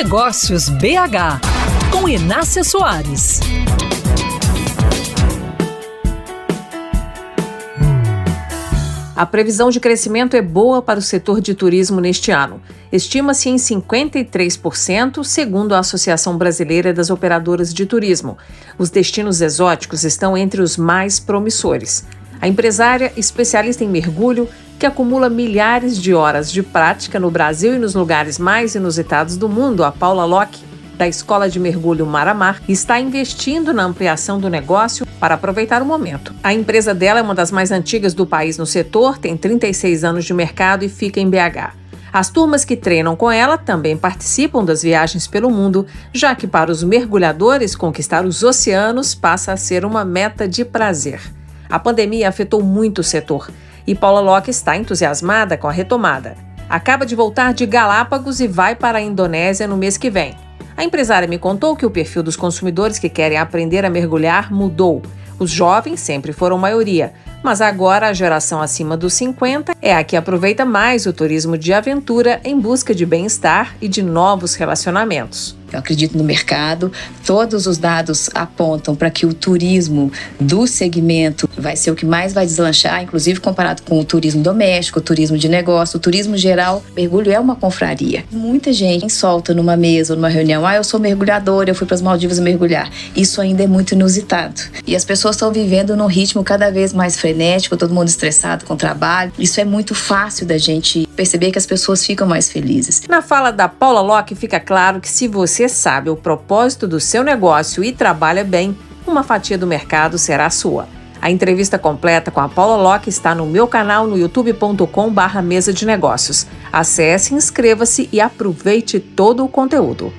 Negócios BH, com Inácia Soares. A previsão de crescimento é boa para o setor de turismo neste ano. Estima-se em 53%, segundo a Associação Brasileira das Operadoras de Turismo. Os destinos exóticos estão entre os mais promissores. A empresária, especialista em mergulho, que acumula milhares de horas de prática no Brasil e nos lugares mais inusitados do mundo, a Paula Locke, da Escola de Mergulho Maramar, está investindo na ampliação do negócio para aproveitar o momento. A empresa dela é uma das mais antigas do país no setor, tem 36 anos de mercado e fica em BH. As turmas que treinam com ela também participam das viagens pelo mundo, já que para os mergulhadores conquistar os oceanos passa a ser uma meta de prazer. A pandemia afetou muito o setor e Paula Locke está entusiasmada com a retomada. Acaba de voltar de Galápagos e vai para a Indonésia no mês que vem. A empresária me contou que o perfil dos consumidores que querem aprender a mergulhar mudou. Os jovens sempre foram maioria, mas agora a geração acima dos 50 é a que aproveita mais o turismo de aventura em busca de bem-estar e de novos relacionamentos. Eu acredito no mercado. Todos os dados apontam para que o turismo do segmento vai ser o que mais vai deslanchar, inclusive comparado com o turismo doméstico, o turismo de negócio, o turismo geral. Mergulho é uma confraria. Muita gente solta numa mesa ou numa reunião: ah, eu sou mergulhador, eu fui para as Maldivas mergulhar. Isso ainda é muito inusitado. E as pessoas estão vivendo num ritmo cada vez mais frenético, todo mundo estressado com o trabalho. Isso é muito fácil da gente perceber que as pessoas ficam mais felizes. Na fala da Paula Locke fica claro que se você sabe o propósito do seu negócio e trabalha bem, uma fatia do mercado será sua. A entrevista completa com a Paula Locke está no meu canal no youtube.com/mesa de negócios. Acesse, inscreva-se e aproveite todo o conteúdo.